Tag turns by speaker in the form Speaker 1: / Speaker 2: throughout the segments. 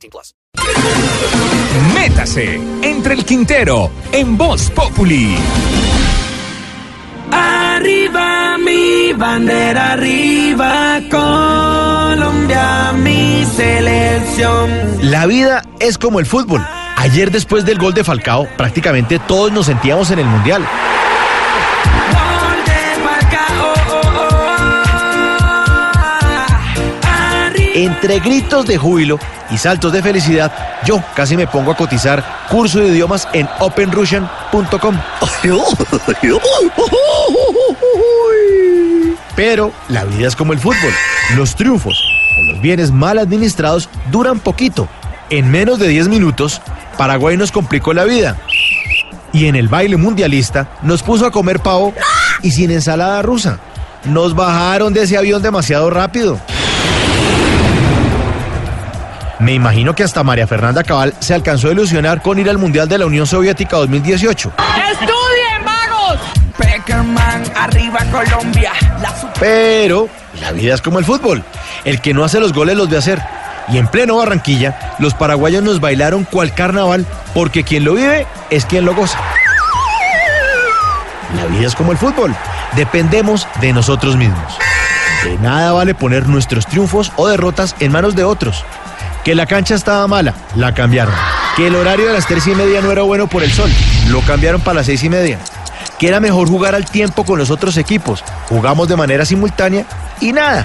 Speaker 1: 18 plus.
Speaker 2: Métase entre el Quintero en Voz Populi.
Speaker 3: Arriba mi bandera, arriba Colombia, mi selección.
Speaker 4: La vida es como el fútbol. Ayer después del gol de Falcao, prácticamente todos nos sentíamos en el Mundial. Entre gritos de júbilo y saltos de felicidad, yo casi me pongo a cotizar curso de idiomas en openrussian.com. Pero la vida es como el fútbol. Los triunfos o los bienes mal administrados duran poquito. En menos de 10 minutos, Paraguay nos complicó la vida. Y en el baile mundialista nos puso a comer pavo y sin ensalada rusa. Nos bajaron de ese avión demasiado rápido. Me imagino que hasta María Fernanda Cabal se alcanzó a ilusionar con ir al Mundial de la Unión Soviética 2018.
Speaker 5: ¡Estudien, vagos!
Speaker 3: Peckerman, arriba Colombia. La super-
Speaker 4: Pero la vida es como el fútbol. El que no hace los goles los ve hacer. Y en pleno Barranquilla, los paraguayos nos bailaron cual carnaval porque quien lo vive es quien lo goza. La vida es como el fútbol. Dependemos de nosotros mismos. De nada vale poner nuestros triunfos o derrotas en manos de otros. Que la cancha estaba mala, la cambiaron. Que el horario de las tres y media no era bueno por el sol, lo cambiaron para las seis y media. Que era mejor jugar al tiempo con los otros equipos, jugamos de manera simultánea y nada.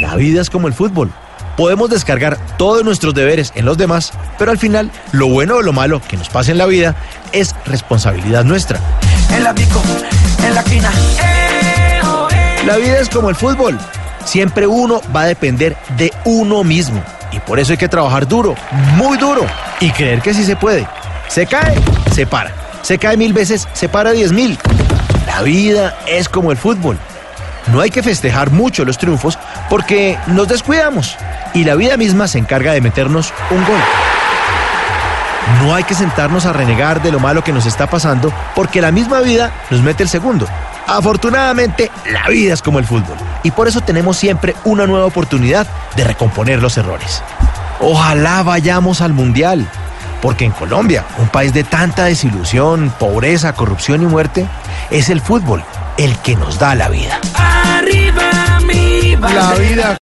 Speaker 4: La vida es como el fútbol. Podemos descargar todos nuestros deberes en los demás, pero al final, lo bueno o lo malo que nos pase en la vida es responsabilidad nuestra.
Speaker 3: En la pico, en la quina.
Speaker 4: La vida es como el fútbol. Siempre uno va a depender de uno mismo. Y por eso hay que trabajar duro, muy duro. Y creer que sí se puede. Se cae, se para. Se cae mil veces, se para diez mil. La vida es como el fútbol. No hay que festejar mucho los triunfos porque nos descuidamos. Y la vida misma se encarga de meternos un gol. No hay que sentarnos a renegar de lo malo que nos está pasando porque la misma vida nos mete el segundo. Afortunadamente, la vida es como el fútbol y por eso tenemos siempre una nueva oportunidad de recomponer los errores. Ojalá vayamos al Mundial, porque en Colombia, un país de tanta desilusión, pobreza, corrupción y muerte, es el fútbol el que nos da la vida.
Speaker 3: Arriba mi bandera.
Speaker 4: vida